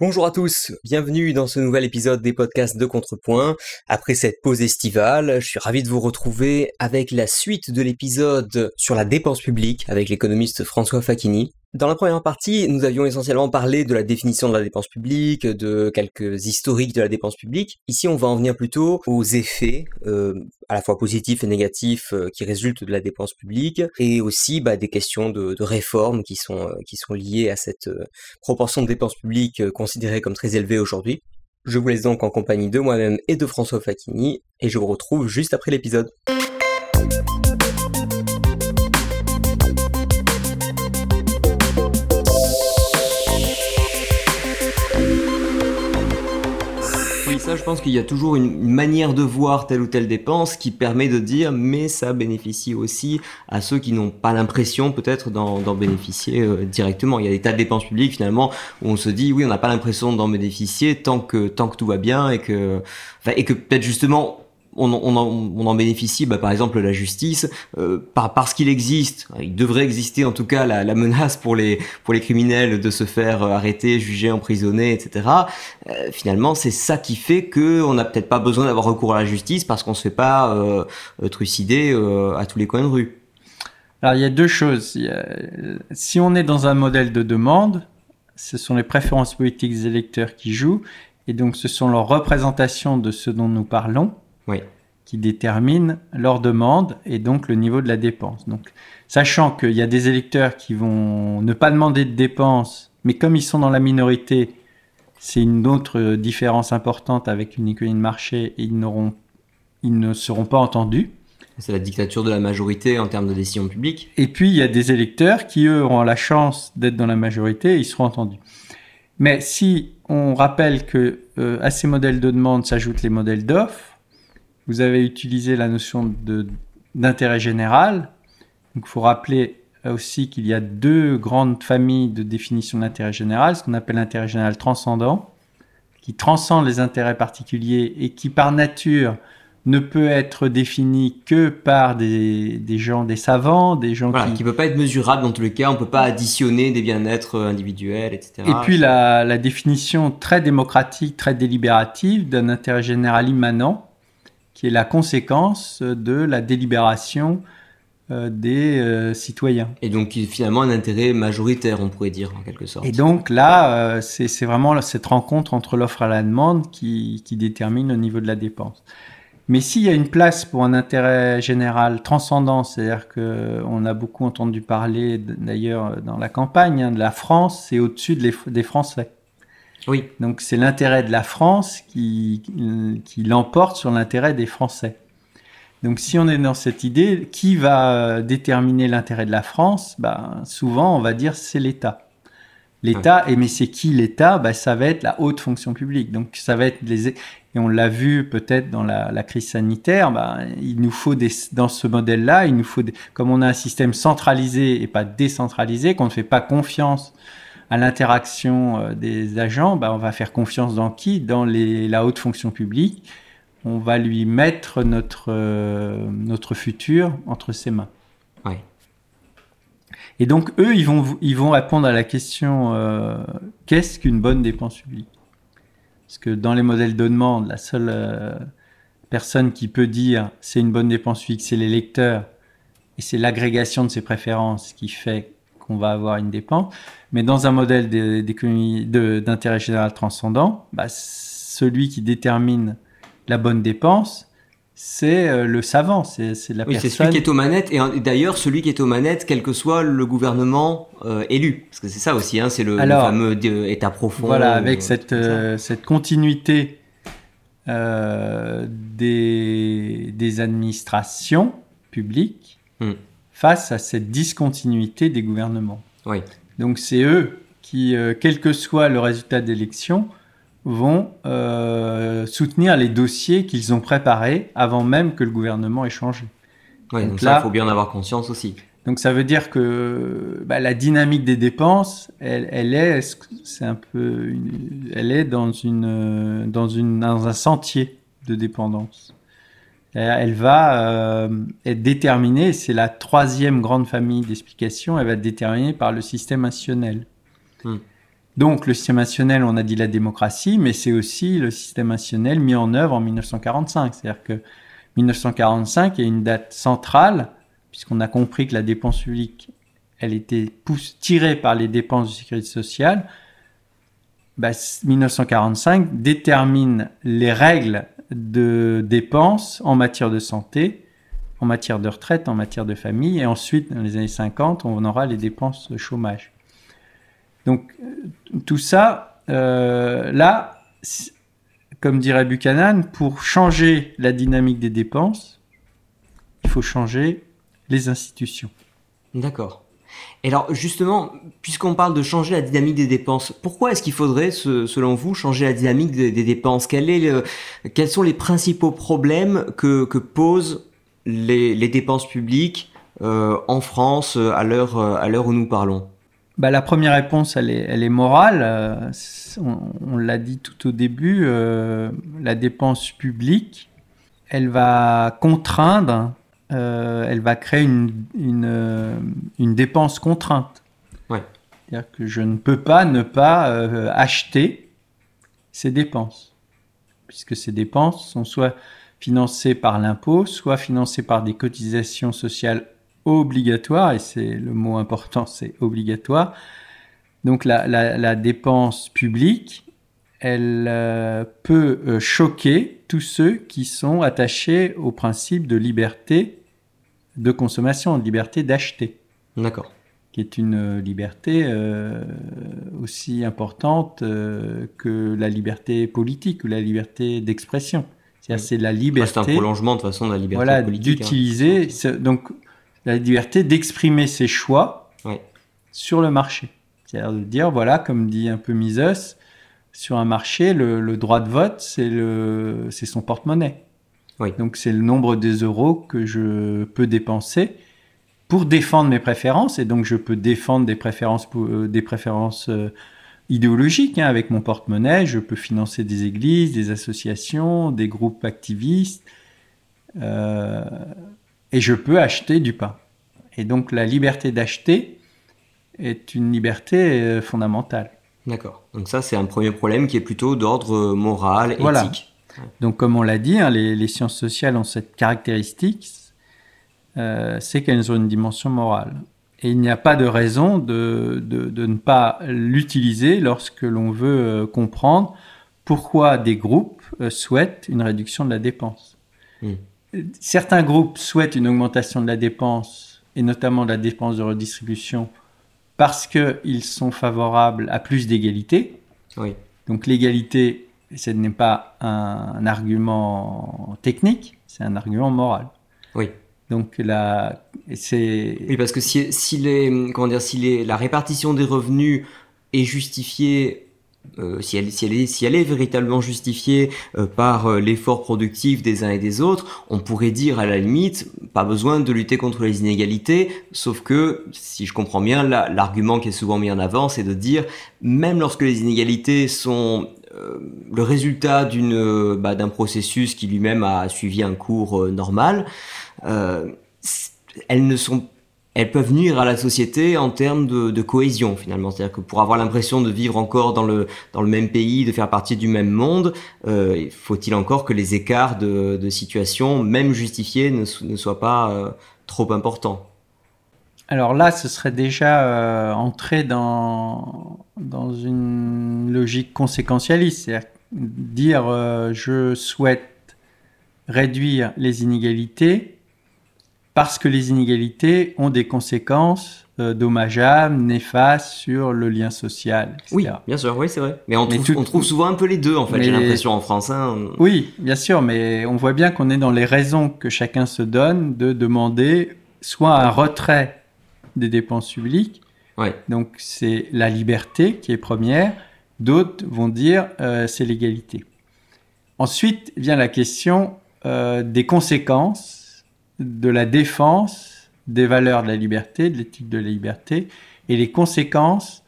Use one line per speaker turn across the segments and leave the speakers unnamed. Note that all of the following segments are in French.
Bonjour à tous, bienvenue dans ce nouvel épisode des podcasts de Contrepoint. Après cette pause estivale, je suis ravi de vous retrouver avec la suite de l'épisode sur la dépense publique avec l'économiste François Facchini. Dans la première partie, nous avions essentiellement parlé de la définition de la dépense publique, de quelques historiques de la dépense publique. Ici, on va en venir plutôt aux effets, euh, à la fois positifs et négatifs, euh, qui résultent de la dépense publique, et aussi bah, des questions de, de réformes qui sont, euh, qui sont liées à cette proportion de dépenses publiques considérée comme très élevée aujourd'hui. Je vous laisse donc en compagnie de moi-même et de François Facchini, et je vous retrouve juste après l'épisode. Ça, je pense qu'il y a toujours une manière de voir telle ou telle dépense qui permet de dire, mais ça bénéficie aussi à ceux qui n'ont pas l'impression peut-être d'en bénéficier euh, directement. Il y a des tas de dépenses publiques finalement où on se dit, oui, on n'a pas l'impression d'en bénéficier tant que tant que tout va bien et que et que peut-être justement on, on, en, on en bénéficie, bah, par exemple la justice, euh, par, parce qu'il existe, il devrait exister en tout cas la, la menace pour les, pour les criminels de se faire euh, arrêter, juger, emprisonner, etc. Euh, finalement, c'est ça qui fait que on n'a peut-être pas besoin d'avoir recours à la justice parce qu'on se fait pas euh, trucider euh, à tous les coins de rue.
Alors il y a deux choses. A- si on est dans un modèle de demande, ce sont les préférences politiques des électeurs qui jouent, et donc ce sont leurs représentations de ce dont nous parlons
Oui.
qui déterminent leur demande et donc le niveau de la dépense. Donc, sachant qu'il y a des électeurs qui vont ne pas demander de dépenses, mais comme ils sont dans la minorité, c'est une autre différence importante avec une économie de marché, et ils n'auront, ils ne seront pas entendus.
C'est la dictature de la majorité en termes de décision publique.
Et puis, il y a des électeurs qui, eux, auront la chance d'être dans la majorité et ils seront entendus. Mais si on rappelle que euh, à ces modèles de demande s'ajoutent les modèles d'offres, vous avez utilisé la notion de- d'intérêt général. Donc, il faut rappeler aussi qu'il y a deux grandes familles de définition d'intérêt général, ce qu'on appelle l'intérêt général transcendant, qui transcende les intérêts particuliers et qui, par nature, ne peut être défini que par des, des gens, des savants, des gens
Voilà,
qui...
qui peut pas être mesurable dans tous les cas. On peut pas additionner des bien-être euh, individuels, etc.
Et puis la, la définition très démocratique, très délibérative d'un intérêt général immanent, qui est la conséquence de la délibération euh, des euh, citoyens.
Et donc finalement un intérêt majoritaire, on pourrait dire en quelque sorte.
Et donc là, euh, c'est vraiment cette rencontre entre l'offre et la demande qui, qui détermine le niveau de la dépense. Mais s'il y a une place pour un intérêt général transcendant, c'est-à-dire que on a beaucoup entendu parler, d'ailleurs dans la campagne, hein, de la France, c'est au-dessus de des Français.
Oui.
Donc c'est l'intérêt de la France qui, qui l'emporte sur l'intérêt des Français. Donc si on est dans cette idée, qui va euh, déterminer l'intérêt de la France? Ben, Souvent on va dire c'est l'État. L'État, et mais c'est qui l'État? Ben, Ça va être la haute fonction publique. Donc ça va être les... Et on l'a vu peut-être dans la, la crise sanitaire, ben, il nous faut des, dans ce modèle-là, il nous faut des, comme on a un système centralisé et pas décentralisé, qu'on ne fait pas confiance à l'interaction euh, des agents, ben, on va faire confiance dans qui? Dans les, la haute fonction publique. On va lui mettre notre, euh, notre futur entre ses mains.
Ouais.
Et donc, eux, ils vont, ils vont répondre à la question euh, qu'est-ce qu'une bonne dépense publique? Parce que dans les modèles de demande, la seule euh, personne qui peut dire c'est une bonne dépense publique, c'est l'électeur. Et c'est l'agrégation de ses préférences qui fait qu'on va avoir une dépense. Mais dans un modèle d'économie d'intérêt général transcendant, bah, celui qui détermine la bonne dépense, c'est euh, le savant, c'est c'est la
Oui, c'est
personne.
celui qui est aux manettes, et d'ailleurs celui qui est aux manettes, quel que soit le gouvernement euh, élu. Parce que c'est ça aussi, hein, c'est le, fameux euh, état profond.
Voilà, avec
euh,
cette, continuité des, des administrations publiques
Hmm.
Face à cette discontinuité des gouvernements.
Oui.
Donc c'est eux qui, euh, quel que soit le résultat d'élection, vont euh, soutenir les dossiers qu'ils ont préparés avant même que le gouvernement ait changé.
Ouais, donc,
Donc
ça, il faut bien en avoir conscience aussi.
Donc ça veut dire que bah, la dynamique des dépenses, elle, elle est, c'est un peu, une- elle est dans une, euh, dans une, dans un sentier de dépendance. Elle elle va euh, être déterminée, c'est la troisième grande famille d'explications, elle va être déterminée par le système institutionnel.
Hmm.
Donc le système national, on a dit la démocratie, mais c'est aussi le système national mis en œuvre en 1945. C'est-à-dire que 1945 est une date centrale, puisqu'on a compris que la dépense publique, elle était tirée par les dépenses de sécurité sociale. 1945 bah, détermine les règles de dépenses en matière de santé, en matière de retraite, en matière de famille, et ensuite, dans les années 50, on aura les dépenses de chômage. Donc, euh, tout ça, euh, là, comme dirait Buchanan, pour changer la dynamique des dépenses, il faut changer les institutions.
D'accord. Et alors justement, puisqu'on parle de changer la dynamique des dépenses, pourquoi est-ce qu'il faudrait, selon vous, changer la dynamique des, dépenses? Quels sont les principaux problèmes que, posent les, dépenses publiques euh, en France à l'heure où nous parlons?
Bah, la première réponse, elle est, morale. Euh, on, l'a dit tout au début, euh, la dépense publique, elle va contraindre, euh, elle va créer une, une, dépense contrainte.
Ouais.
C'est-à-dire que je ne peux pas ne pas acheter ces dépenses, puisque ces dépenses sont soit financées par l'impôt, soit financées par des cotisations sociales obligatoire, et c'est le mot important, c'est obligatoire. Donc la, dépense publique, elle euh, peut euh, choquer tous ceux qui sont attachés au principe de liberté de consommation, de liberté d'acheter.
D'accord.
Qui est une euh, liberté aussi importante que la liberté politique ou la liberté d'expression. C'est la liberté.
C'est un prolongement de façon de la liberté
voilà,
politique.
Hein. D'utiliser. Donc la liberté d'exprimer ses choix sur le marché. C'est-à-dire de dire, voilà, comme dit un peu Mises, sur un marché, le, droit de vote, c'est son porte-monnaie. Donc c'est le nombre des euros que je peux dépenser pour défendre mes préférences. Et donc je peux défendre des préférences, euh, des préférences euh, idéologiques hein, avec mon porte-monnaie. Je peux financer des églises, des associations, des groupes activistes. Euh, et je peux acheter du pain. Et donc la liberté d'acheter est une liberté fondamentale.
D'accord. Donc ça, c'est un premier problème qui est plutôt d'ordre moral, éthique.
Donc comme on l'a dit, hein, les, sciences sociales ont cette caractéristique, euh, c'est qu'elles ont une dimension morale. Et il n'y a pas de raison de, de, ne pas l'utiliser lorsque l'on veut comprendre pourquoi des groupes souhaitent une réduction de la dépense. Hmm certains groupes souhaitent une augmentation de la dépense, et notamment de la dépense de redistribution, parce qu'ils sont favorables à plus d'égalité. Donc l'égalité, ce n'est pas un, argument technique, c'est un argument moral.
Oui.
Donc là, c'est.
Oui, parce que si, si les, comment dire, si la répartition des revenus est justifiée euh, si, elle, si, elle est, si, elle, est, véritablement justifiée euh, par euh, l'effort productif des uns et des autres, on pourrait dire à la limite, pas besoin de lutter contre les inégalités, sauf que, si je comprends bien, l'argument qui est souvent mis en avant, c'est de dire, même lorsque les inégalités sont le résultat d'une bah, d'un processus qui lui-même a suivi un cours normal, elles ne sont elles peuvent nuire à la société en termes de, cohésion finalement. C'est-à-dire que pour avoir l'impression de vivre encore dans le, même pays, de faire partie du même monde, euh, faut-il encore que les écarts de, situation, même justifiés, ne, soient pas euh, trop importants
alors là, ce serait déjà euh, entrer dans, dans une logique conséquentialiste, c'est-à-dire dire je souhaite réduire les inégalités, parce que les inégalités ont des conséquences euh, dommageables, néfastes sur le lien social. Etc.
Oui, bien sûr, oui, c'est vrai. Mais on, trouve, souvent un peu les deux, en fait, j'ai l'impression, en France. Hein.
Oui, bien sûr, mais on voit bien qu'on est dans les raisons que chacun se donne de demander soit un retrait des dépenses publiques,
ouais.
donc c'est la liberté qui est première, d'autres vont dire euh, c'est l'égalité. Ensuite vient la question euh, des conséquences de la défense des valeurs de la liberté, de l'éthique de la liberté, et les conséquences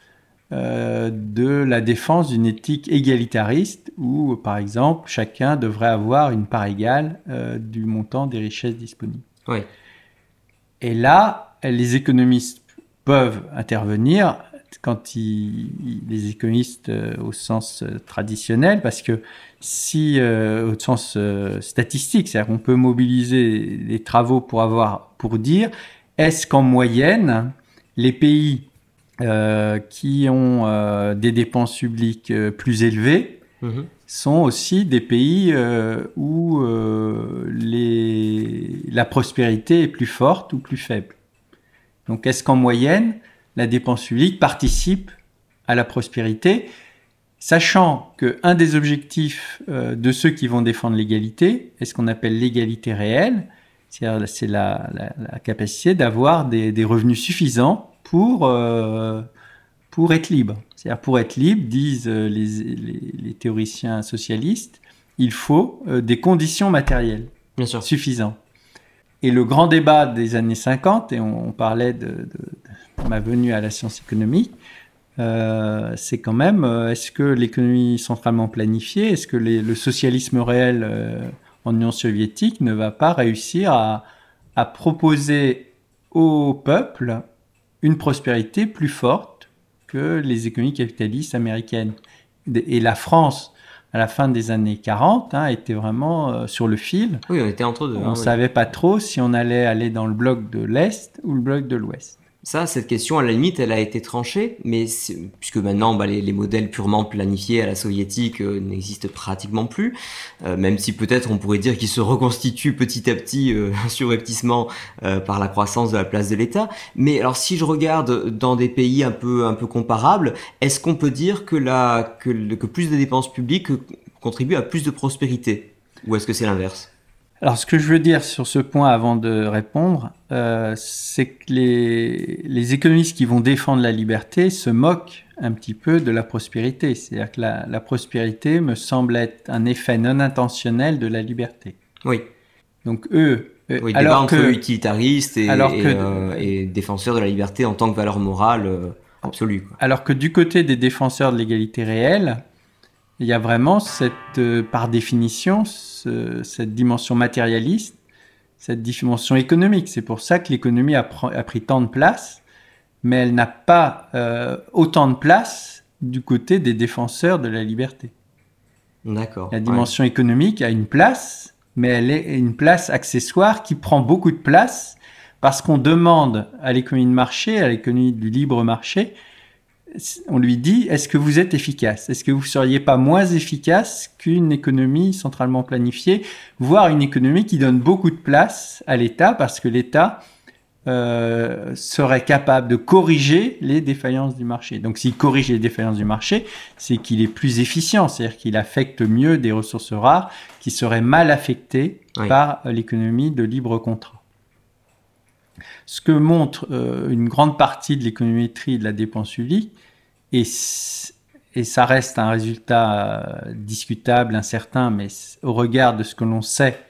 euh, de la défense d'une éthique égalitariste où, par exemple, chacun devrait avoir une part égale du montant des richesses disponibles. Et là, les économistes peuvent intervenir quand les économistes au sens traditionnel, parce que si, au sens statistique, c'est-à-dire qu'on peut mobiliser des travaux pour avoir, pour dire, est-ce qu'en moyenne, les pays qui ont des dépenses publiques plus élevées mhm. sont aussi des pays où les, la prospérité est plus forte ou plus faible donc est-ce qu'en moyenne, la dépense publique participe à la prospérité, sachant qu'un des objectifs euh, de ceux qui vont défendre l'égalité est ce qu'on appelle l'égalité réelle, c'est la, capacité d'avoir des, revenus suffisants pour, euh, pour être libre. C'est-à-dire pour être libre, disent euh, les, théoriciens socialistes, il faut des conditions matérielles suffisantes. Et le grand débat des années 50, et on, parlait de, ma venue à la science économique, euh, c'est quand même, euh, est-ce que l'économie centralement planifiée, est-ce que le socialisme réel euh, en Union soviétique ne va pas réussir à, à, proposer au peuple une prospérité plus forte que les économies capitalistes américaines? Et la France, à la fin des années 40 hein, était vraiment euh, sur le fil.
Oui, on était entre deux.
On ne hein, savait pas trop si on allait aller dans le bloc de l'Est ou le bloc de l'Ouest.
Ça, cette question, à la limite, elle a été tranchée, mais puisque maintenant, bah, les, modèles purement planifiés à la soviétique euh, n'existent pratiquement plus, euh, même si peut-être on pourrait dire qu'ils se reconstituent petit à petit, euh, surreptissement, par la croissance de la place de l'État. Mais alors, si je regarde dans des pays un peu, un peu comparables, est-ce qu'on peut dire que, la, que, que plus de dépenses publiques contribuent à plus de prospérité? Ou est-ce que c'est l'inverse?
Alors, ce que je veux dire sur ce point avant de répondre, euh, c'est que les, les, économistes qui vont défendre la liberté se moquent un petit peu de la prospérité. C'est-à-dire que la, la, prospérité me semble être un effet non intentionnel de la liberté.
Oui.
Donc, eux.
Euh, oui, alors que, utilitaristes et, euh, et, défenseurs de la liberté en tant que valeur morale absolue.
Alors que du côté des défenseurs de l'égalité réelle, il y a vraiment cette, euh, par définition cette dimension matérialiste, cette dimension économique. C'est pour ça que l'économie a, pris tant de place, mais elle n'a pas euh, autant de place du côté des défenseurs de la liberté.
D'accord.
La dimension économique a une place, mais elle est une place accessoire qui prend beaucoup de place parce qu'on demande à l'économie de marché, à l'économie du libre marché, on lui dit est-ce que vous êtes efficace? Est-ce que vous ne seriez pas moins efficace qu'une économie centralement planifiée, voire une économie qui donne beaucoup de place à l'État parce que l'État euh, serait capable de corriger les défaillances du marché? Donc s'il corrige les défaillances du marché, c'est qu'il est plus efficient, c'est-à-dire qu'il affecte mieux des ressources rares qui seraient mal affectées par l'économie de libre contrat. Ce que montre euh, une grande partie de l'économétrie de la dépense publique, et, ça reste un résultat euh, discutable, incertain, mais au regard de ce que l'on sait,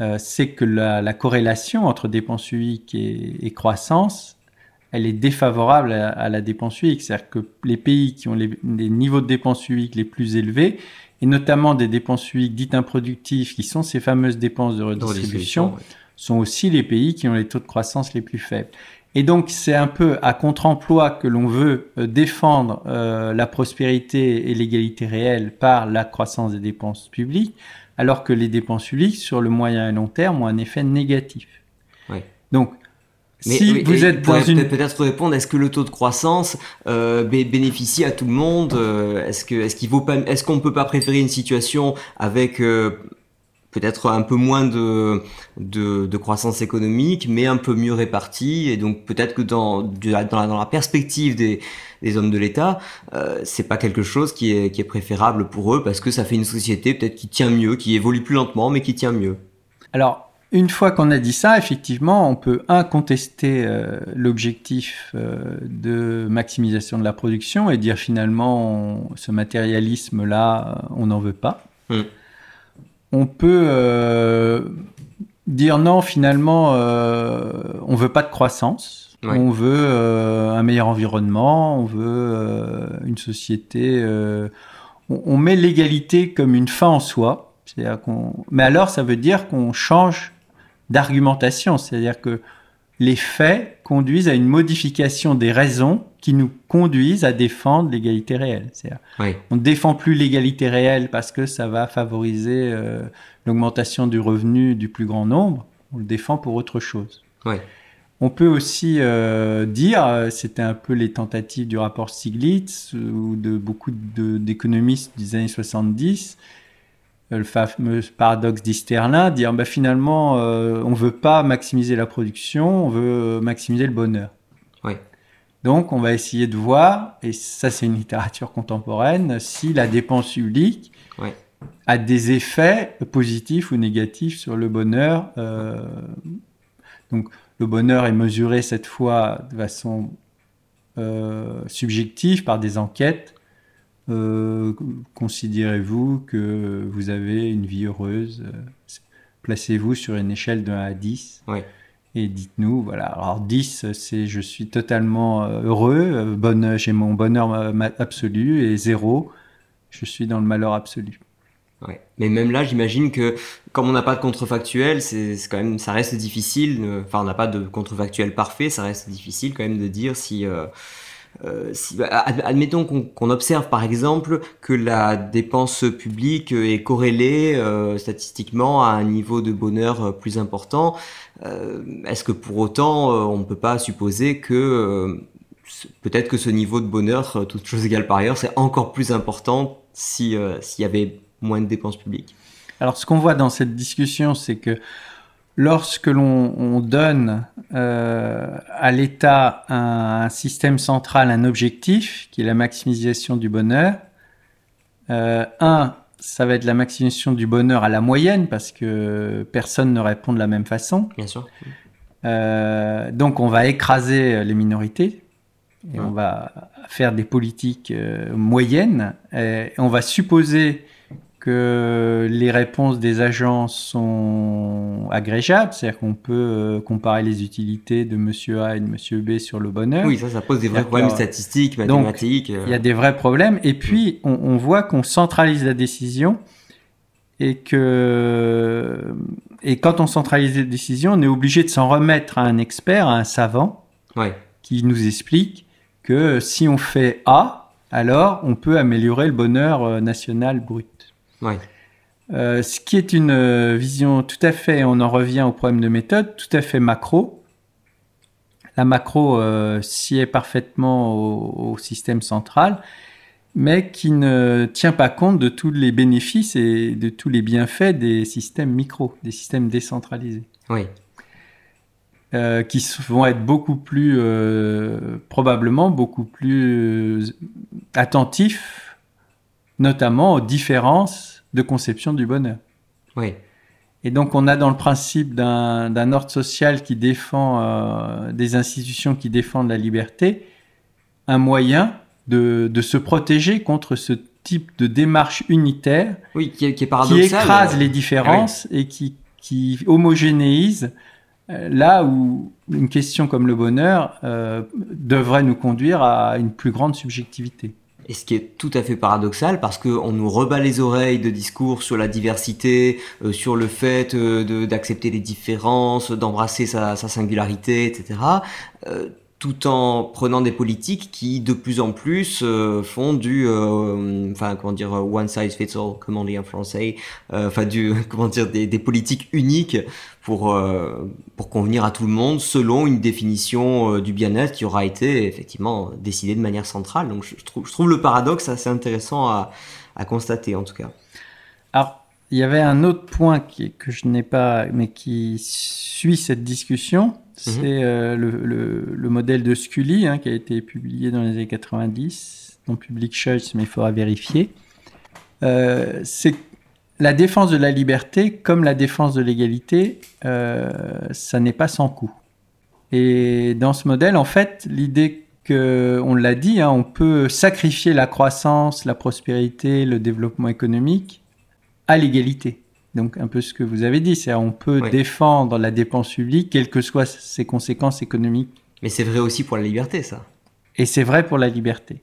euh, c'est que la, corrélation entre dépense publique et, croissance, elle est défavorable à, la dépense publique. C'est-à-dire que les pays qui ont les, niveaux de dépenses publiques les plus élevés, et notamment des dépenses publiques dites improductives, qui sont ces fameuses dépenses de redistribution, sont aussi les pays qui ont les taux de croissance les plus faibles. Et donc c'est un peu à contre-emploi que l'on veut euh, défendre euh, la prospérité et l'égalité réelle par la croissance des dépenses publiques, alors que les dépenses publiques sur le moyen et long terme ont un effet négatif. Donc si vous êtes dans une...
Peut-être répondre, est-ce que le taux de croissance euh, bénéficie à tout le monde? Est-ce que est-ce qu'il vaut pas Est-ce qu'on peut pas préférer une situation avec peut-être un peu moins de, de, croissance économique, mais un peu mieux répartie. Et donc peut-être que dans, dans, la, dans la perspective des, des hommes de l'État, euh, c'est pas quelque chose qui est, qui est préférable pour eux parce que ça fait une société peut-être qui tient mieux, qui évolue plus lentement, mais qui tient mieux.
Alors, une fois qu'on a dit ça, effectivement, on peut incontester euh, l'objectif euh, de maximisation de la production et dire finalement, ce matérialisme-là, on n'en veut pas. Hum on peut euh, dire non, finalement, euh, on veut pas de croissance. On veut euh, un meilleur environnement, on veut une société. On, met l'égalité comme une fin en soi. Mais alors, ça veut dire qu'on change d'argumentation. C'est-à-dire que les faits conduisent à une modification des raisons qui nous conduisent à défendre l'égalité réelle. On ne défend plus l'égalité réelle parce que ça va favoriser euh, l'augmentation du revenu du plus grand nombre. On le défend pour autre chose. On peut aussi euh, dire, euh, c'était un peu les tentatives du rapport Stiglitz ou de beaucoup d'économistes des années 70, le fameux paradoxe d'Isterlin, dire bah, finalement, euh, on ne veut pas maximiser la production, on veut maximiser le bonheur. Donc, on va essayer de voir, et ça, c'est une littérature contemporaine, si la dépense publique a des effets positifs ou négatifs sur le bonheur. Euh, donc, le bonheur est mesuré cette fois de façon euh, subjective par des enquêtes euh, considérez-vous que vous avez une vie heureuse Placez-vous sur une échelle de 1 à 10. Et dites-nous, voilà. Alors 10, c'est je suis totalement euh, heureux, bonne, j'ai mon bonheur absolu, et 0, je suis dans le malheur absolu.
Ouais. Mais même là, j'imagine que comme on n'a pas de contrefactuel, c'est quand même, ça reste difficile. Enfin, on n'a pas de contrefactuel parfait, ça reste difficile quand même de dire si. Euh, euh, bah, admettons qu'on observe par exemple que la dépense publique est corrélée euh, statistiquement à un niveau de bonheur euh, plus important. Est-ce que pour autant on ne peut pas supposer que peut-être que ce niveau de bonheur, toute chose égale par ailleurs, c'est encore plus important s'il y avait moins de dépenses publiques?
Alors ce qu'on voit dans cette discussion, c'est que lorsque l'on donne euh, à l'État un, système central, un objectif, qui est la maximisation du bonheur, euh, un, ça va être la maximisation du bonheur à la moyenne, parce que personne ne répond de la même façon.
Bien sûr.
Euh, donc on va écraser les minorités, et on va faire des politiques moyennes, et on va supposer que les réponses des agences sont agrégeables, c'est-à-dire qu'on peut euh, comparer les utilités de monsieur A et de monsieur B sur le bonheur.
Oui, ça, ça pose des vrais problèmes statistiques, mathématiques.
Euh. il y a des vrais problèmes. Et puis, on, voit qu'on centralise la décision et que et quand on centralise la décision, on est obligé de s'en remettre à un expert, à un savant, qui nous explique que si on fait A, alors on peut améliorer le bonheur euh, national brut. Euh, ce qui est une euh, vision tout à fait, on en revient au problème de méthode, tout à fait macro. La macro euh, s'y est parfaitement au, système central, mais qui ne tient pas compte de tous les bénéfices et de tous les bienfaits des systèmes micro, des systèmes décentralisés.
Oui.
qui vont être beaucoup plus, probablement beaucoup plus attentifs, notamment aux différences de conception du bonheur.
Oui.
Et donc on a dans le principe d'un ordre social qui défend euh, des institutions qui défendent la liberté, un moyen de, se protéger contre ce type de démarche unitaire
oui, qui, est, qui,
écrase euh, les différences et qui, qui homogénéise euh, là où une question comme le bonheur devrait nous conduire à une plus grande subjectivité.
Et ce qui est tout à fait paradoxal parce qu'on nous rebat les oreilles de discours sur la diversité, euh, sur le fait euh, d'accepter les différences, d'embrasser sa, sa, singularité, etc tout en prenant des politiques qui de plus en plus euh, font du euh, enfin comment dire one size fits all comment on dit en français. Euh, enfin du comment dire des, politiques uniques pour pour convenir à tout le monde selon une définition du bien-être qui aura été effectivement décidée de manière centrale. Donc je, trouve je trouve le paradoxe assez intéressant à, à constater en tout cas.
Alors il y avait un autre point qui, que je n'ai pas mais qui suit cette discussion Mhm. C'est euh, le, modèle de Scully hein, qui a été publié dans les années 90, non Public Choice, mais il faudra vérifier. Euh, c'est la défense de la liberté, comme la défense de l'égalité, euh, ça n'est pas sans coût. Et dans ce modèle, en fait, l'idée que, on l'a dit, hein, on peut sacrifier la croissance, la prospérité, le développement économique à l'égalité. Donc un peu ce que vous avez dit, c'est on peut défendre la dépense publique, quelles que soient ses conséquences économiques.
Mais c'est vrai aussi pour la liberté, ça.
Et c'est vrai pour la liberté.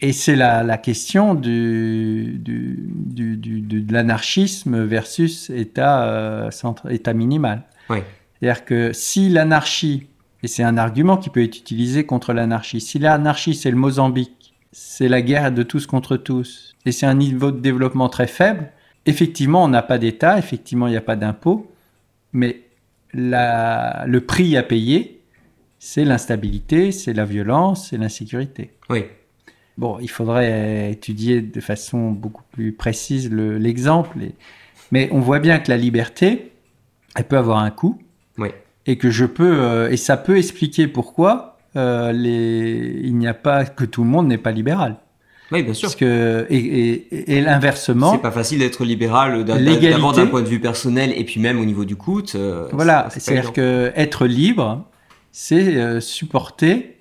Et c'est la, question du, du, de l'anarchisme versus état, euh, état minimal. C'est-à-dire que si l'anarchie Et c'est un argument qui peut être utilisé contre l'anarchie. Si l'anarchie, c'est le Mozambique, c'est la guerre de tous contre tous, et c'est un niveau de développement très faible, effectivement, on n'a pas d'État, effectivement, il n'y a pas d'impôt, mais le prix à payer, c'est l'instabilité, c'est la violence, c'est l'insécurité.
Oui.
Bon, il faudrait étudier de façon beaucoup plus précise l'exemple, mais on voit bien que la liberté, elle peut avoir un coût.
Oui.
Et que je peux, euh, et ça peut expliquer pourquoi euh, les, il n'y a pas que tout le monde n'est pas libéral.
Oui, bien sûr.
Parce que, et, et, l'inversement.
C'est pas facile d'être libéral d'abord d'un point de vue personnel et puis même au niveau du coût.
Euh, voilà, c'est-à-dire que être libre, c'est supporter,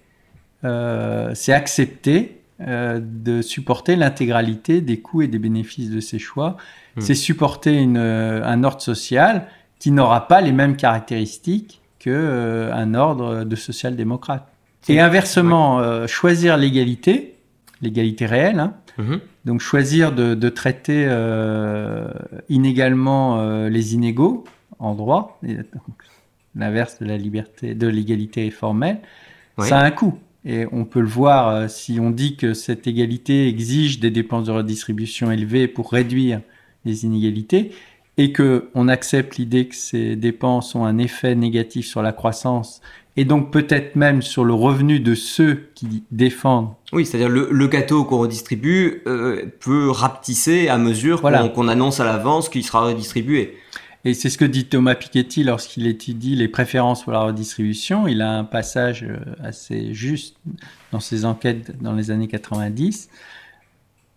c'est accepter de supporter l'intégralité des coûts et des bénéfices de ses choix. Hmm. C'est supporter une, un ordre social qui n'aura pas les mêmes caractéristiques qu'un euh, ordre de social-démocrate. Et inversement, euh, choisir l'égalité, l'égalité réelle, hein, mhm. donc choisir de, traiter euh, inégalement les inégaux en droit, l'inverse de la liberté, de l'égalité formelle, ça a un coût. Et on peut le voir si on dit que cette égalité exige des dépenses de redistribution élevées pour réduire les inégalités et que on accepte l'idée que ces dépenses ont un effet négatif sur la croissance et donc peut-être même sur le revenu de ceux qui défendent.
Oui, c'est-à-dire le, le gâteau qu'on redistribue euh, peut rapetisser à mesure qu'on annonce à l'avance qu'il sera redistribué.
Et c'est ce que dit Thomas Piketty lorsqu'il étudie les préférences pour la redistribution. Il a un passage euh, assez juste dans ses enquêtes dans les années 90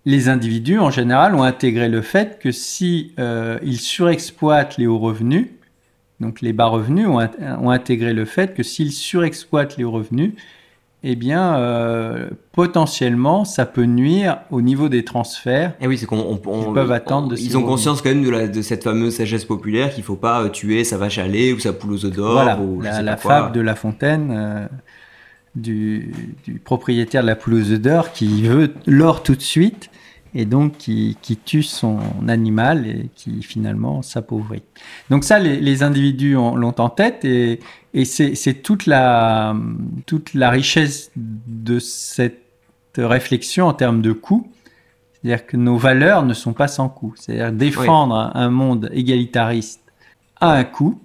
les individus, en général, ont intégré le fait que si euh, ils surexploitent les hauts revenus, donc les bas revenus ont, intégré le fait que s'ils surexploitent les revenus, eh bien, euh, potentiellement, ça peut nuire au niveau des transferts.
Et eh oui, c'est qu'on peuvent attendre. ils ont conscience quand même de, cette fameuse sagesse populaire qu'il ne faut pas euh, tuer sa vache à lait ou sa poule aux œufs d'or.
Voilà, la, la fable de La Fontaine. du, propriétaire de la poule aux œufs d'or qui veut l'or tout de suite et donc qui, tue son animal et qui finalement s'appauvrit. Donc ça, les, individus l'ont en tête et, c'est toute la, toute la richesse de cette réflexion en termes de coût. C'est-à-dire que nos valeurs ne sont pas sans coût. C'est-à-dire défendre un monde égalitariste a un coût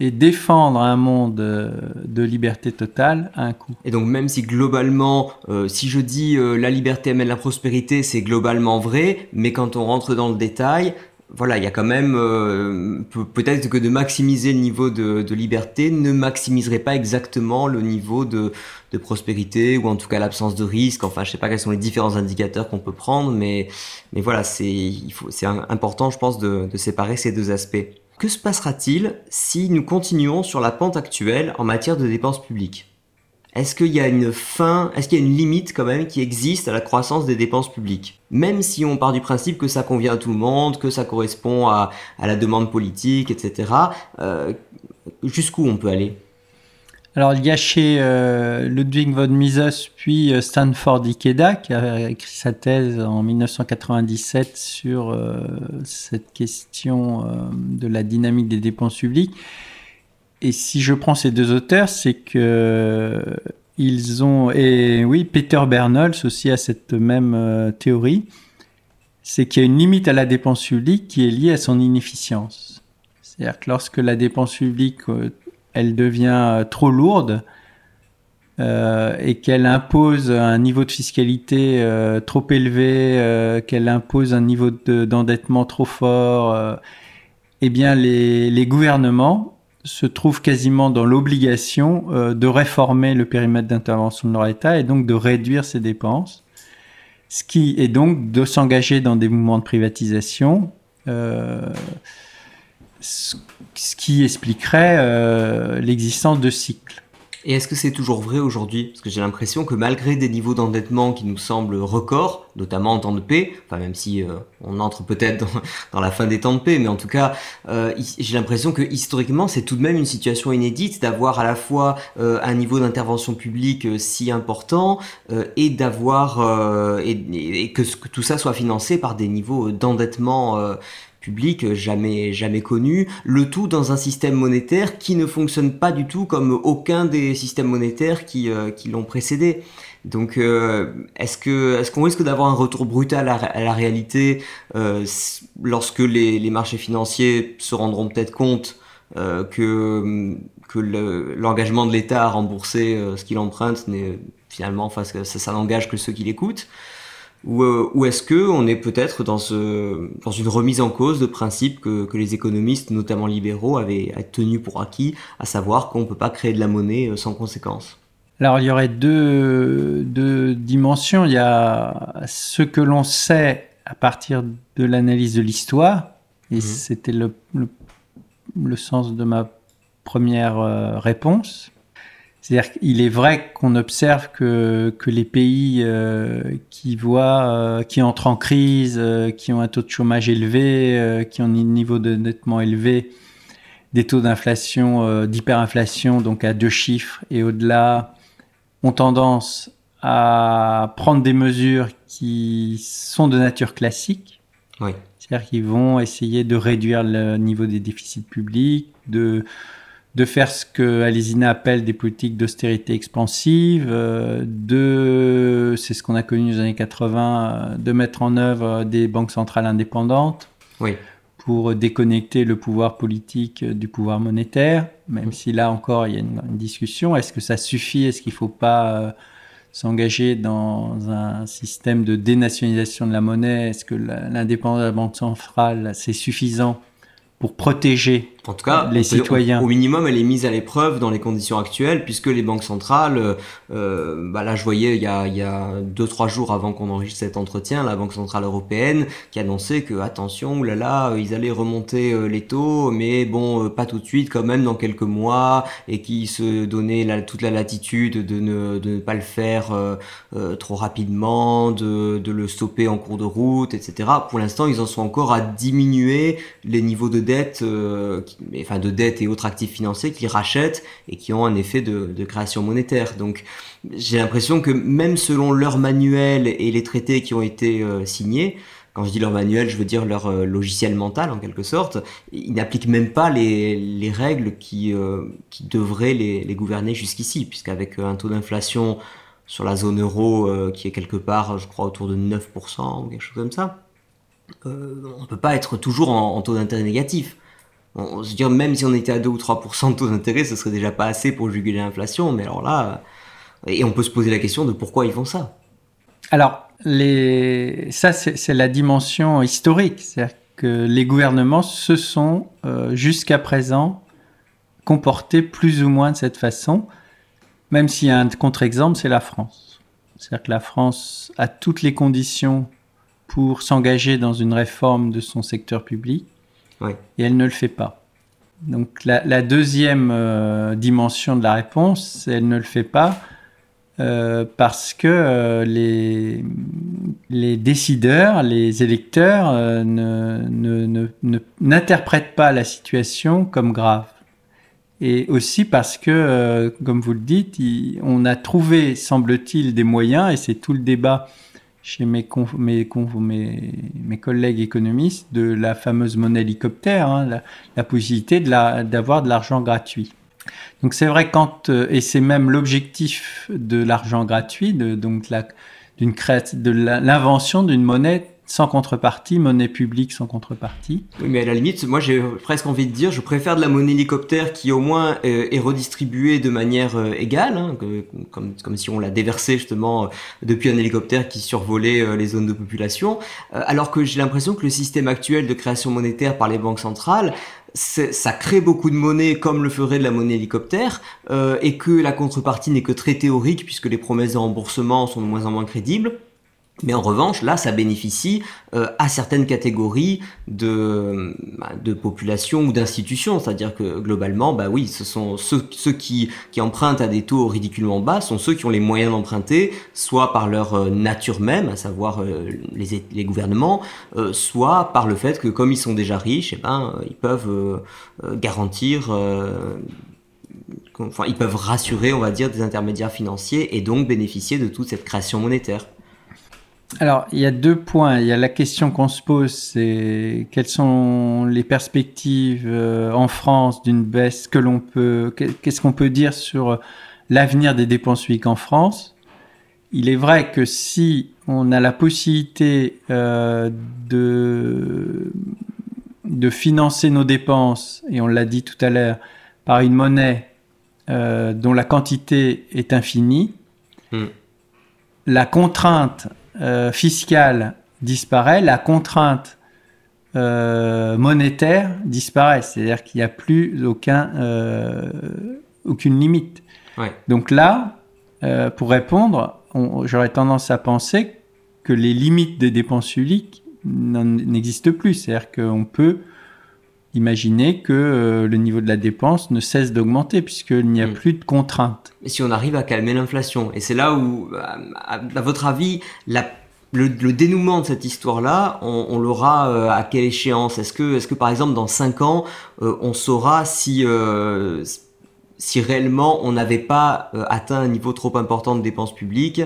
et défendre un monde euh, de liberté totale à un coût.
Et donc même si globalement, euh, si je dis euh, la liberté amène la prospérité, c'est globalement vrai, mais quand on rentre dans le détail, voilà, il y a quand même peut-être que de maximiser le niveau de, liberté ne maximiserait pas exactement le niveau de, prospérité ou en tout cas l'absence de risque. Enfin, je sais pas quels sont les différents indicateurs qu'on peut prendre, mais mais voilà, c'est important, je pense, de séparer ces deux aspects. Que se passera-t-il si nous continuons sur la pente actuelle en matière de dépenses publiques? Est-ce qu'il y a une fin, est-ce qu'il y a une limite quand même qui existe à la croissance des dépenses publiques? Même si on part du principe que ça convient à tout le monde, que ça correspond à, la demande politique, etc., euh, jusqu'où on peut aller?
Alors, il y a chez euh, Ludwig von Mises, puis euh, Stanford Ikeda, qui a écrit sa thèse en 1997 sur euh, cette question de la dynamique des dépenses publiques. Et si je prends ces deux auteurs, c'est que ils ont, et oui, Peter Bernols aussi a cette même théorie, c'est qu'il y a une limite à la dépense publique qui est liée à son inefficience. C'est-à-dire que lorsque la dépense publique elle devient euh, trop lourde euh, et qu'elle impose un niveau de fiscalité euh, trop élevé, qu'elle impose un niveau d'endettement trop fort, eh bien les, gouvernements se trouvent quasiment dans l'obligation de réformer le périmètre d'intervention de leur État et donc de réduire ses dépenses, ce qui est donc de s'engager dans des mouvements de privatisation qui expliquerait euh, l'existence de cycles.
Et est-ce que c'est toujours vrai aujourd'hui? Parce que j'ai l'impression que malgré des niveaux d'endettement qui nous semblent records, notamment en temps de paix, enfin même si euh, on entre peut-être dans, la fin des temps de paix, mais en tout cas, euh, j'ai l'impression que historiquement, c'est tout de même une situation inédite d'avoir à la fois un niveau d'intervention publique si important et que, tout ça soit financé par des niveaux d'endettement public jamais jamais connu. Le tout dans un système monétaire qui ne fonctionne pas du tout comme aucun des systèmes monétaires qui qui l'ont précédé. Donc, euh, est-ce que est-ce qu'on risque d'avoir un retour brutal à, la réalité euh, lorsque les, les, marchés financiers se rendront peut-être compte euh, que que l'engagement de l'État à rembourser euh, ce qu'il emprunte n'est finalement, enfin, ça, ça n'engage que ceux qui l'écoutent? Ou, euh, ou est-ce que on est peut-être dans, ce, dans une remise en cause de principes que, que les économistes, notamment libéraux, avaient tenu pour acquis, à savoir qu'on ne peut pas créer de la monnaie sans conséquence?
Alors, il y aurait deux, deux, dimensions. Il y a ce que l'on sait à partir de l'analyse de l'histoire, et mhm. c'était le, le, sens de ma première euh, réponse. C'est-à-dire qu'il est vrai qu'on observe que, que les pays euh, qui voient, euh, qui entrent en crise, qui ont un taux de chômage élevé, qui ont un niveau de nettement élevé, des taux d'inflation, d'hyperinflation, donc à deux chiffres et au-delà, ont tendance à prendre des mesures qui sont de nature classique.
Oui.
C'est-à-dire qu'ils vont essayer de réduire le niveau des déficits publics, de, de faire ce que Alésina appelle des politiques d'austérité expansive, euh, de, c'est ce qu'on a connu dans les années 80, euh, de mettre en œuvre des banques centrales indépendantes.
Oui
pour déconnecter le pouvoir politique du pouvoir monétaire, même si là encore il y a une, discussion. Est-ce que ça suffit? Est-ce qu'il ne faut pas euh, s'engager dans un système de dénationalisation de la monnaie? Est-ce que l'indépendance de la Banque centrale, c'est suffisant pour protéger
en tout cas,
les citoyens.
Au, minimum, elle est mise à l'épreuve dans les conditions actuelles, puisque les banques centrales, euh, bah là je voyais il y a, il y a deux trois jours avant qu'on enregistre cet entretien, la Banque centrale européenne qui annonçait que attention, oulala, ils allaient remonter euh, les taux, mais bon, euh, pas tout de suite, quand même dans quelques mois, et qui se donnait la, toute la latitude de ne, de ne pas le faire euh, euh, trop rapidement, de, de le stopper en cours de route, etc. Pour l'instant, ils en sont encore à diminuer les niveaux de dette enfin de dettes et autres actifs financiers qui rachètent et qui ont un effet de, création monétaire. Donc j'ai l'impression que même selon leur manuel et les traités qui ont été euh, signés, quand je dis leur manuel, je veux dire leur euh, logiciel mental en quelque sorte, ils n'appliquent même pas les, règles qui, euh, devraient les, les gouverner jusqu'ici, puisqu'avec un taux d'inflation sur la zone euro qui est quelque part, je crois, autour de 9% ou quelque chose comme ça, on ne peut pas être toujours en taux d'intérêt négatif on, se dire même si on était à 2 ou 3% de taux d'intérêt, ce serait déjà pas assez pour juguler l'inflation. Mais alors là, et on peut se poser la question de pourquoi ils font ça.
Alors, ça, c'est la dimension historique. C'est-à-dire que les gouvernements se sont, euh, jusqu'à présent, comportés plus ou moins de cette façon, même s'il y a un contre-exemple, c'est la France. C'est-à-dire que la France a toutes les conditions pour s'engager dans une réforme de son secteur public et elle ne le fait pas. Donc la, deuxième euh, dimension de la réponse, elle ne le fait pas euh, parce que euh, les, décideurs, les électeurs n'interprètent ne, pas la situation comme grave. Et aussi parce que, comme vous le dites, on a trouvé, semble-t-il, des moyens, et c'est tout le débat chez mes, mes, mes, collègues économistes de la fameuse monnaie hélicoptère, hein, la, possibilité d'avoir de l'argent gratuit. Donc c'est vrai quand euh, et c'est même l'objectif de l'argent gratuit, de, donc la, de l'invention d'une monnaie sans contrepartie, monnaie publique sans contrepartie.
Oui, mais à la limite, moi j'ai presque envie de dire, je préfère de la monnaie hélicoptère qui au moins euh, est redistribuée de manière euh, égale, hein, comme, comme si on la déversait justement euh, depuis un hélicoptère qui survolait les zones de population, alors que j'ai l'impression que le système actuel de création monétaire par les banques centrales, ça crée beaucoup de monnaie comme le ferait de la monnaie hélicoptère, et que la contrepartie n'est que très théorique puisque les promesses de remboursement sont de moins en moins crédibles. Mais en revanche, là, ça bénéficie euh, à certaines catégories de, bah, de population ou d'institutions. C'est-à-dire que globalement, bah oui, ce sont ceux, qui empruntent à des taux ridiculement bas, sont ceux qui ont les moyens d'emprunter, soit par leur euh, nature même, à savoir euh, les, les, gouvernements, soit par le fait que comme ils sont déjà riches, eh ben, ils peuvent garantir enfin, ils peuvent rassurer, on va dire, des intermédiaires financiers et donc bénéficier de toute cette création monétaire.
Alors, il y a deux points. Il y a la question qu'on se pose, c'est quelles sont les perspectives euh, en France d'une baisse que l'on peut, qu'est-ce qu'on peut dire sur l'avenir des dépenses publiques en France? Il est vrai que si on a la possibilité euh, de de financer nos dépenses, et on l'a dit tout à l'heure, par une monnaie euh, dont la quantité est infinie, hmm. la contrainte euh, fiscale disparaît, la contrainte euh, monétaire disparaît. C'est-à-dire qu'il n'y a plus aucun, aucune limite. Donc là, pour répondre, j'aurais tendance à penser que les limites des dépenses publiques n'existe plus. C'est-à-dire qu'on peut imaginer que euh, le niveau de la dépense ne cesse d'augmenter puisqu'il n'y a hmm. plus de contraintes.
Et si on arrive à calmer l'inflation, et c'est là où, à, votre avis, le, dénouement de cette histoire-là, on, l'aura euh, à quelle échéance? Est-ce que, est que par exemple dans 5 ans, euh, on saura si, si réellement on n'avait pas atteint un niveau trop important de dépenses publiques?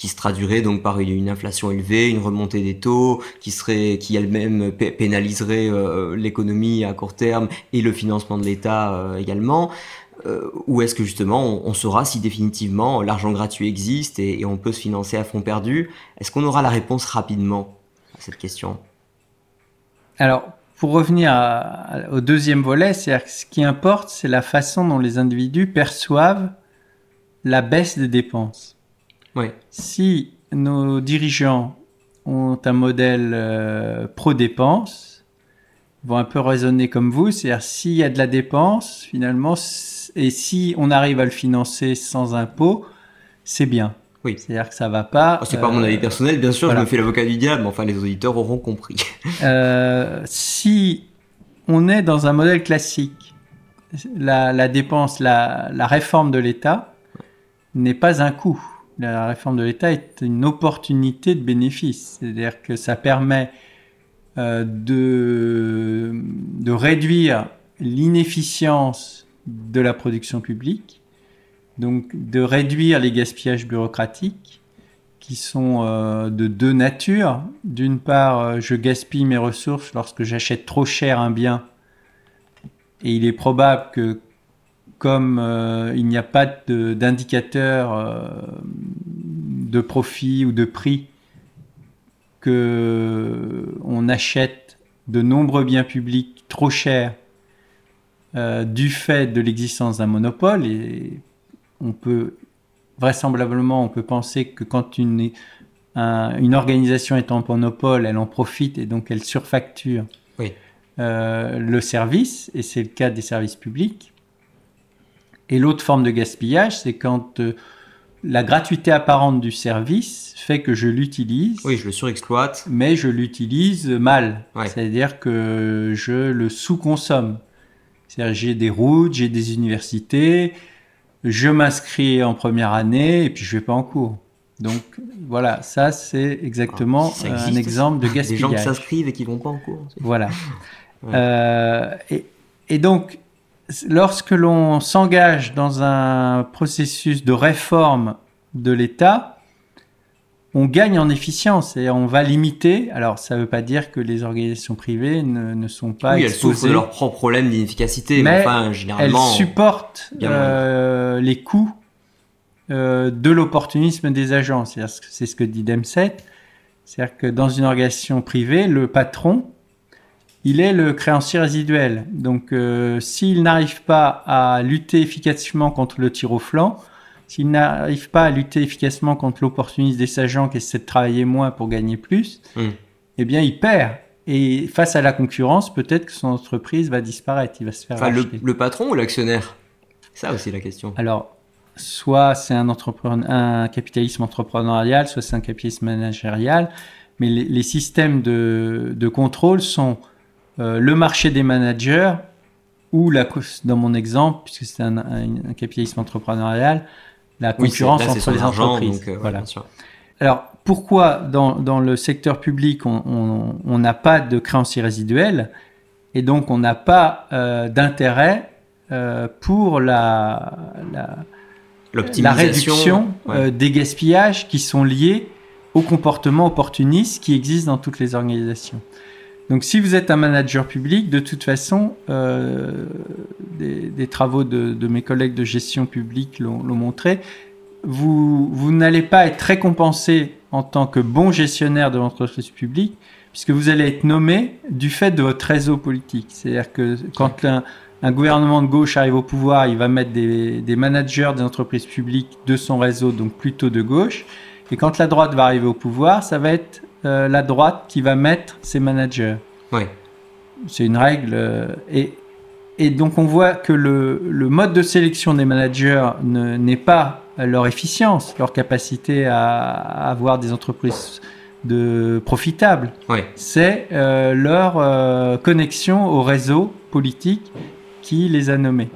Qui se traduirait donc par une, inflation élevée, une remontée des taux, qui serait, qui elle-même pénaliserait euh, l'économie à court terme et le financement de l'État euh, également. Euh, ou est-ce que justement on, saura si définitivement l'argent gratuit existe et, on peut se financer à fond perdu? Est-ce qu'on aura la réponse rapidement à cette question?
Alors, pour revenir au deuxième volet, c'est ce qui importe, c'est la façon dont les individus perçoivent la baisse des dépenses. Si nos dirigeants ont un modèle euh, pro-dépense, vont un peu raisonner comme vous, c'est-à-dire s'il y a de la dépense, finalement, et si on arrive à le financer sans impôt, c'est bien.
Oui.
C'est-à-dire que ça va pas.
Oh, c'est pas mon avis euh, personnel, bien sûr, je me fais l'avocat du diable, mais enfin les auditeurs auront compris.
Euh, si on est dans un modèle classique, la, dépense, la, la réforme de l'État n'est pas un coût la réforme de l'État est une opportunité de bénéfice. C'est-à-dire que ça permet euh, de, réduire l'inefficience de la production publique, donc de réduire les gaspillages bureaucratiques qui sont euh, de deux natures. D'une part, euh, je gaspille mes ressources lorsque j'achète trop cher un bien et il est probable que comme euh, il n'y a pas d'indicateur euh, de, profit ou de prix, que on achète de nombreux biens publics trop chers euh, du fait de l'existence d'un monopole. Et on peut vraisemblablement on peut penser que quand une, une organisation est en monopole, elle en profite et donc elle surfacture le service. Et c'est le cas des services publics. Et l'autre forme de gaspillage, c'est quand euh, la gratuité apparente du service fait que je l'utilise.
Oui, je le surexploite.
Mais je l'utilise mal. C'est-à-dire que je le sous-consomme. C'est-à-dire j'ai des routes, j'ai des universités, je m'inscris en première année et puis je vais pas en cours. Donc voilà, ça c'est exactement ah, un exemple de gaspillage. Des
gens qui s'inscrivent et qui vont pas en cours.
Voilà. Euh, et, et, donc lorsque l'on s'engage dans un processus de réforme de l'État, on gagne en efficience et on va limiter. Alors, ça ne veut pas dire que les organisations privées ne, sont pas oui, exposées. elles souffrent
de leurs propres problèmes d'inefficacité, mais, enfin, généralement,
elles supportent euh, les coûts euh, de l'opportunisme des agents. C'est ce que dit Demset. C'est-à-dire que dans une organisation privée, le patron il est le créancier résiduel. Donc, euh, s'il n'arrive pas à lutter efficacement contre le tir au flanc, s'il n'arrive pas à lutter efficacement contre l'opportunisme des agents qui essaient de travailler moins pour gagner plus, hmm. eh bien, il perd. Et face à la concurrence, peut-être que son entreprise va disparaître, il va se faire enfin,
le, patron ou l'actionnaire? Ça aussi la question.
Alors, soit c'est un, un capitalisme entrepreneurial, soit c'est un capitalisme managérial, mais les, systèmes de, de contrôle sont euh, le marché des managers ou la, dans mon exemple, puisque c'est un, capitalisme entrepreneurial, la concurrence entre les entreprises. Euh, voilà. Alors, pourquoi dans, dans, le secteur public, on n'a pas de créanciers résiduels et donc on n'a pas euh, d'intérêt pour la, la, la réduction des gaspillages qui sont liés au comportement opportuniste qui existe dans toutes les organisations. Donc si vous êtes un manager public, de toute façon, euh, des, travaux de, mes collègues de gestion publique l'ont montré, vous, vous n'allez pas être récompensé en tant que bon gestionnaire de l'entreprise publique, puisque vous allez être nommé du fait de votre réseau politique. C'est-à-dire que quand un, un, gouvernement de gauche arrive au pouvoir, il va mettre des, des, managers des entreprises publiques de son réseau, donc plutôt de gauche. Et quand la droite va arriver au pouvoir, ça va être euh, la droite qui va mettre ses managers.
Oui.
C'est une règle. Euh, et, et, donc on voit que le, le mode de sélection des managers n'est pas leur efficience, leur capacité à, avoir des entreprises de profitables.
Oui.
C'est euh, leur connexion au réseau politique qui les a nommés.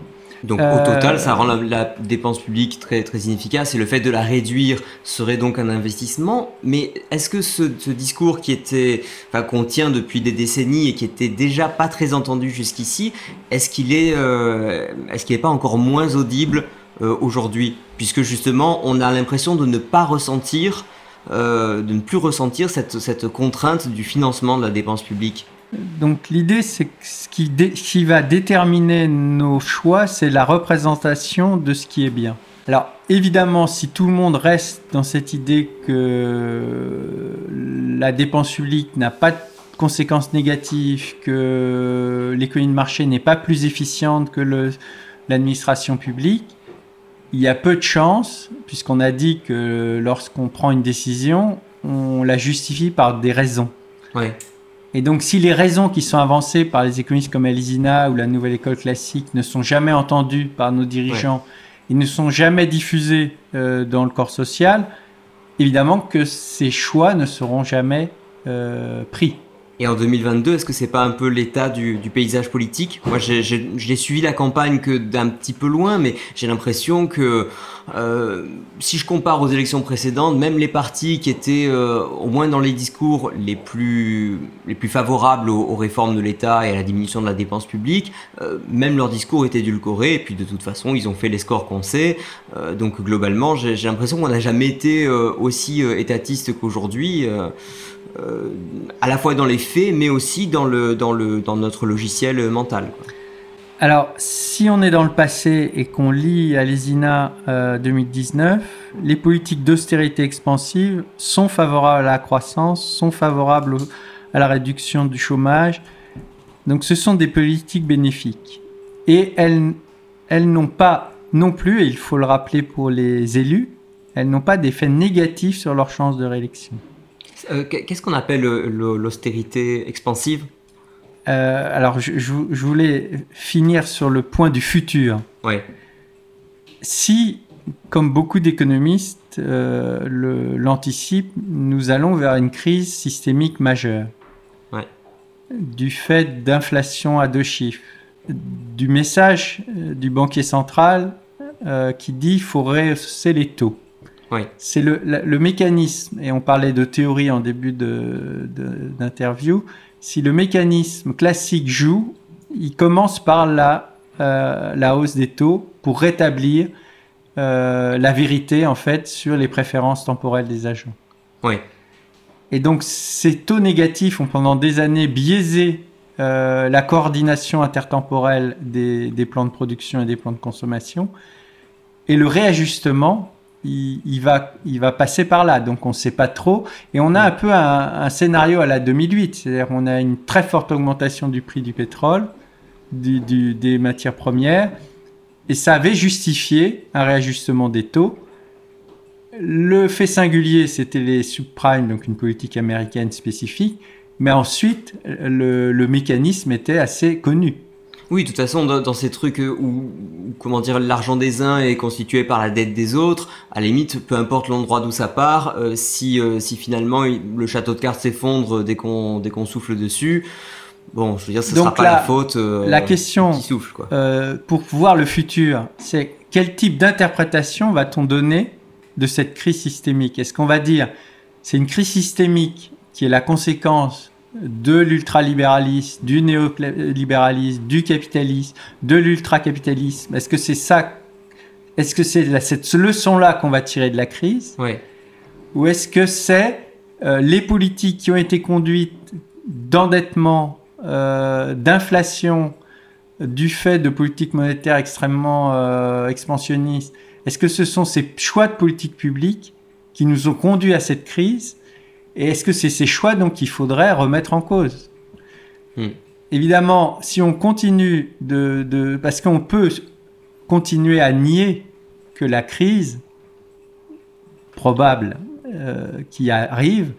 Donc au total, ça rend la, dépense publique très, très inefficace et le fait de la réduire serait donc un investissement. Mais est-ce que ce, discours qui était, enfin, qu'on tient depuis des décennies et qui était déjà pas très entendu jusqu'ici, est-ce qu'il est, euh, est-ce qu'il n'est pas encore moins audible euh, aujourd'hui? Puisque justement, on a l'impression de ne pas ressentir, euh, de ne plus ressentir cette, cette contrainte du financement de la dépense publique.
Donc l'idée, c'est que ce qui, va déterminer nos choix, c'est la représentation de ce qui est bien. Alors évidemment, si tout le monde reste dans cette idée que la dépense publique n'a pas de conséquences négatives, que l'économie de marché n'est pas plus efficiente que l'administration publique, il y a peu de chances, puisqu'on a dit que lorsqu'on prend une décision, on la justifie par des raisons.
Ouais.
Et donc, si les raisons qui sont avancées par les économistes comme Alizina ou la Nouvelle École classique ne sont jamais entendues par nos dirigeants et ne sont jamais diffusées euh, dans le corps social, évidemment que ces choix ne seront jamais euh, pris.
Et en 2022, est-ce que c'est pas un peu l'état du, paysage politique? Moi, j'ai suivi la campagne que d'un petit peu loin, mais j'ai l'impression que euh, si je compare aux élections précédentes, même les partis qui étaient euh, au moins dans les discours les plus les plus favorables aux, réformes de l'État et à la diminution de la dépense publique, euh, même leurs discours étaient édulcorés. Et puis de toute façon, ils ont fait les scores qu'on sait. donc globalement, j'ai l'impression qu'on n'a jamais été aussi étatiste qu'aujourd'hui. Euh, à la fois dans les faits, mais aussi dans, le, dans, le, dans notre logiciel mental.
Alors, si on est dans le passé et qu'on lit Alésina 2019, les politiques d'austérité expansive sont favorables à la croissance, sont favorables à la réduction du chômage. Donc, ce sont des politiques bénéfiques. Et elles, elles n'ont pas non plus, et il faut le rappeler pour les élus, elles n'ont pas d'effet négatif sur leurs chances de réélection.
Euh, qu'est-ce qu'on appelle l'austérité expansive?
Euh, Alors, je, voulais finir sur le point du futur.
Ouais.
Si, comme beaucoup d'économistes euh, l'anticipent, nous allons vers une crise systémique majeure.
Ouais.
Du fait d'inflation à deux chiffres. Du message du banquier central qui dit qu'il faut rehausser les taux. C'est le, mécanisme, et on parlait de théorie en début d'interview, si le mécanisme classique joue, il commence par la, euh, la hausse des taux pour rétablir euh, la vérité en fait sur les préférences temporelles des agents.
Oui.
Et donc ces taux négatifs ont pendant des années biaisé euh, la coordination intertemporelle des, des, plans de production et des plans de consommation. Et le réajustement il, va, il va passer par là. Donc on ne sait pas trop. Et on a un peu un, scénario à la 2008. C'est-à-dire on a une très forte augmentation du prix du pétrole, des matières premières. Et ça avait justifié un réajustement des taux. Le fait singulier, c'était les subprimes, donc une politique américaine spécifique. Mais ensuite, le mécanisme était assez connu.
Oui, de toute façon, dans, ces trucs où, comment dire, l'argent des uns est constitué par la dette des autres, à la limite, peu importe l'endroit d'où ça part, euh, si, euh, si finalement le château de cartes s'effondre dès qu'on dès qu'on souffle dessus, bon, je veux dire, ce ne sera pas la, faute
euh, la question,
qui souffle. Quoi.
pour voir le futur, c'est quel type d'interprétation va-t-on donner de cette crise systémique? Est-ce qu'on va dire c'est une crise systémique qui est la conséquence de l'ultralibéralisme, du néolibéralisme, du capitalisme, de l'ultracapitalisme Est-ce que c'est ça Est-ce que c'est cette leçon-là qu'on va tirer de la crise
oui.
Ou est-ce que c'est euh, les politiques qui ont été conduites d'endettement, euh, d'inflation, du fait de politiques monétaires extrêmement euh, expansionnistes, est-ce que ce sont ces choix de politique publique qui nous ont conduits à cette crise Et est-ce que c'est ces choix donc qu'il faudrait remettre en cause? Hmm. Évidemment, si on continue de, de parce qu'on peut continuer à nier que la crise probable euh, qui arrive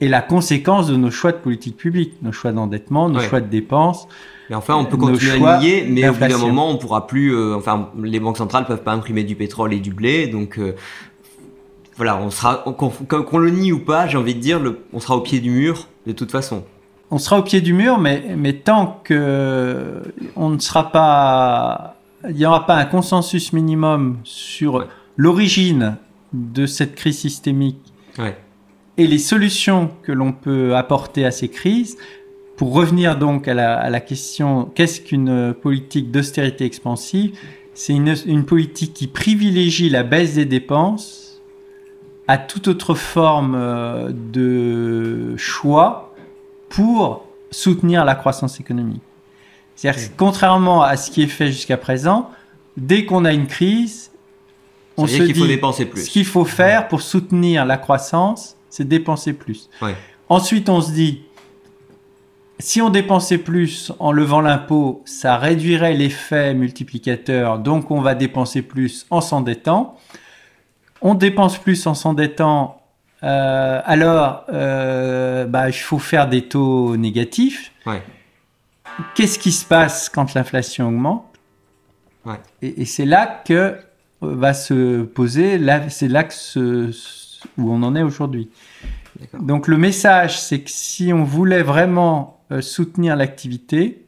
est la conséquence de nos choix de politique publique, nos choix d'endettement, nos choix de dépenses.
Mais enfin, on peut continuer à nier, mais au bout d'un moment, on pourra plus. Euh, enfin, les banques centrales peuvent pas imprimer du pétrole et du blé, donc euh, voilà, on sera qu'on le nie ou pas, j'ai envie de dire, le, on sera au pied du mur de toute façon.
On sera au pied du mur, mais, mais tant que on ne sera pas, il n'y aura pas un consensus minimum sur l'origine de cette crise systémique et les solutions que l'on peut apporter à ces crises. Pour revenir donc à la, question, qu'est-ce qu'une politique d'austérité expansive? C'est une, une, politique qui privilégie la baisse des dépenses à toute autre forme euh, de choix pour soutenir la croissance économique. C'est-à-dire contrairement à ce qui est fait jusqu'à présent, dès qu'on a une crise,
on se dit qu'il faut dépenser plus.
Ce qu'il faut faire pour soutenir la croissance, c'est dépenser plus. Ensuite, on se dit, si on dépensait plus en levant l'impôt, ça réduirait l'effet multiplicateur, donc on va dépenser plus en s'endettant. On dépense plus en s'endettant, euh, alors euh, bah, il faut faire des taux négatifs. Qu'est-ce qui se passe quand l'inflation augmente? Et, c'est là que va se poser, c'est là où on en est aujourd'hui. Donc le message, c'est que si on voulait vraiment euh, soutenir l'activité,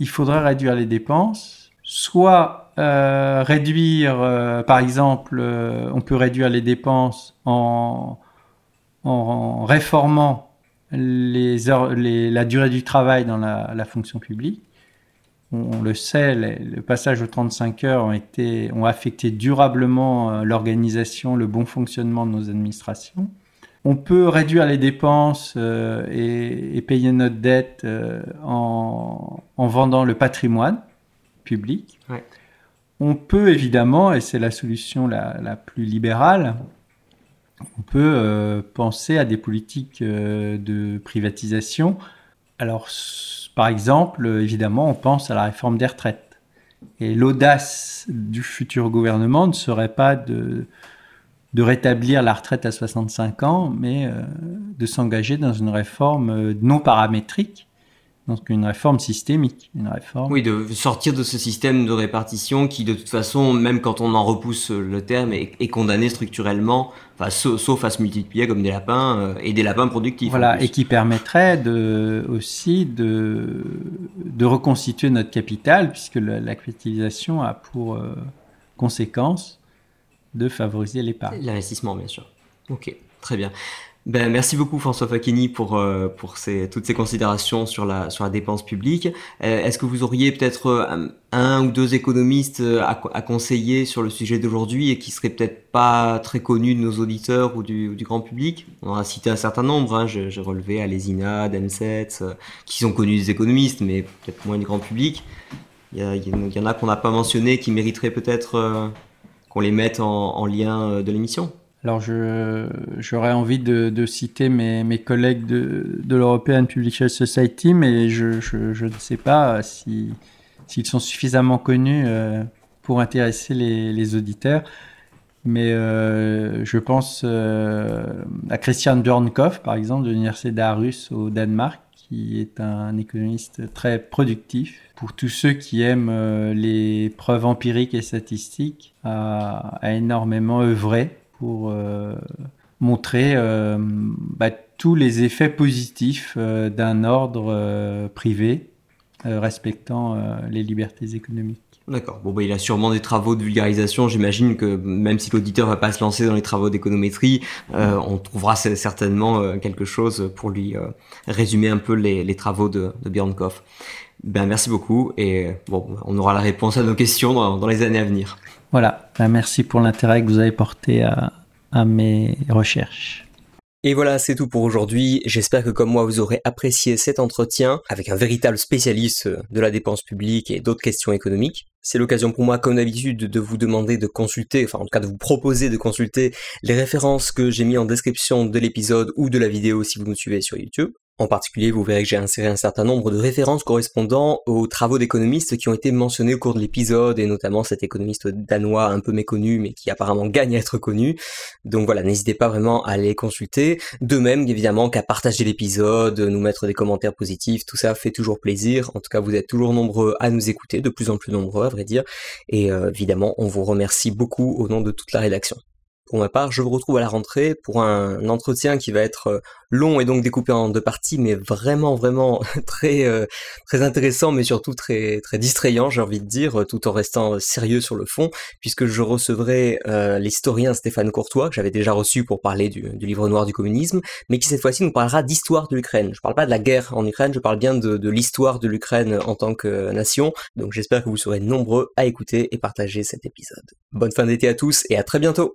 il faudrait réduire les dépenses, soit euh, réduire, euh, par exemple, on peut réduire les dépenses en, réformant la durée du travail dans la, fonction publique. On, le sait, le passage aux 35 heures ont, affecté durablement euh, l'organisation, le bon fonctionnement de nos administrations. On peut réduire les dépenses euh, et, payer notre dette euh, en, vendant le patrimoine public. On peut évidemment, et c'est la solution la plus libérale, on peut euh, penser à des politiques euh, de privatisation. Alors, par exemple, évidemment, on pense à la réforme des retraites. Et l'audace du futur gouvernement ne serait pas de, rétablir la retraite à 65 ans, mais euh, de s'engager dans une réforme non paramétrique donc une réforme systémique, une réforme.
Oui, de sortir de ce système de répartition qui, de toute façon, même quand on en repousse le terme, est, condamné structurellement, enfin, sauf, à se multiplier comme des lapins euh, et des lapins productifs.
Voilà, et qui permettrait de, aussi de, de reconstituer notre capital, puisque la, capitalisation a pour euh, conséquence de favoriser l'épargne.
L'investissement, bien sûr. Ok, très bien. Ben, merci beaucoup François Facchini pour, euh, pour toutes ces considérations sur la, sur la dépense publique. Euh, est-ce que vous auriez peut-être euh, un, ou deux économistes à, conseiller sur le sujet d'aujourd'hui et qui seraient peut-être pas très connus de nos auditeurs ou du, grand public? On a cité un certain nombre, hein, j'ai relevé Alesina, Demset, qui sont connus des économistes mais peut-être moins du grand public. Il y, en a qu'on n'a pas mentionné qui mériteraient peut-être qu'on les mette en lien de l'émission.
Alors, j'aurais envie de, citer mes, collègues de, de l'European Publishers Society, mais je, ne sais pas s'ils si, sont suffisamment connus euh, pour intéresser les, auditeurs. Mais euh, je pense euh, à Christian Björnkopf, par exemple, de l'Université d'Aarhus au Danemark, qui est un économiste très productif. Pour tous ceux qui aiment les preuves empiriques et statistiques, a, a énormément œuvré pour euh, montrer euh, bah, tous les effets positifs euh, d'un ordre privé respectant les libertés économiques.
D'accord. Bon, bah, il a sûrement des travaux de vulgarisation. J'imagine que même si l'auditeur va pas se lancer dans les travaux d'économétrie, on trouvera certainement quelque chose pour lui résumer un peu les, travaux de, de Björnkopf. Ben, merci beaucoup et bon, on aura la réponse à nos questions dans les années à venir.
Voilà, ben, merci pour l'intérêt que vous avez porté à, mes recherches.
Et voilà, c'est tout pour aujourd'hui. J'espère que comme moi, vous aurez apprécié cet entretien avec un véritable spécialiste de la dépense publique et d'autres questions économiques. C'est l'occasion pour moi, comme d'habitude, de vous demander de consulter, enfin en tout cas de vous proposer de consulter les références que j'ai mis en description de l'épisode ou de la vidéo si vous me suivez sur YouTube. En particulier, vous verrez que j'ai inséré un certain nombre de références correspondant aux travaux d'économistes qui ont été mentionnés au cours de l'épisode, et notamment cet économiste danois un peu méconnu, mais qui apparemment gagne à être connu. Donc voilà, n'hésitez pas vraiment à les consulter. De même, évidemment, qu'à partager l'épisode, nous mettre des commentaires positifs, tout ça fait toujours plaisir. En tout cas, vous êtes toujours nombreux à nous écouter, de plus en plus nombreux à vrai dire. Et euh, évidemment, on vous remercie beaucoup au nom de toute la rédaction. Pour ma part, je vous retrouve à la rentrée pour un entretien qui va être euh, long et donc découpé en deux parties, mais vraiment vraiment très euh, très intéressant, mais surtout très très distrayant, j'ai envie de dire, tout en restant sérieux sur le fond, puisque je recevrai euh, l'historien Stéphane Courtois que j'avais déjà reçu pour parler du, livre noir du communisme, mais qui cette fois-ci nous parlera d'histoire de l'Ukraine. Je parle pas de la guerre en Ukraine, je parle bien de, de l'histoire de l'Ukraine en tant que nation. Donc j'espère que vous serez nombreux à écouter et partager cet épisode. Bonne fin d'été à tous et à très bientôt.